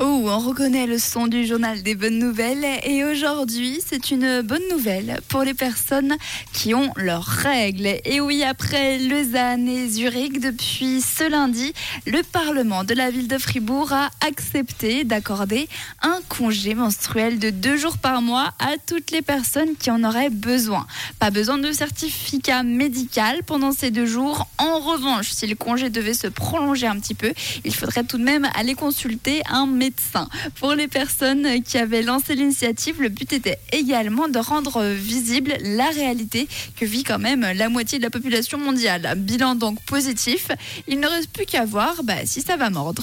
Oh, on reconnaît le son du journal des bonnes nouvelles et aujourd'hui c'est une bonne nouvelle pour les personnes qui ont leurs règles. Et oui, après Lausanne et Zurich, depuis ce lundi, le Parlement de la ville de Fribourg a accepté d'accorder un congé menstruel de deux jours par mois à toutes les personnes qui en auraient besoin. Pas besoin de certificat médical pendant ces deux jours. En revanche, si le congé devait se prolonger un petit peu, il faudrait tout de même aller consulter un médecin Pour les personnes qui avaient lancé l'initiative, le but était également de rendre visible la réalité que vit quand même la moitié de la population mondiale. Bilan donc positif. Il ne reste plus qu'à voir bah, si ça va mordre.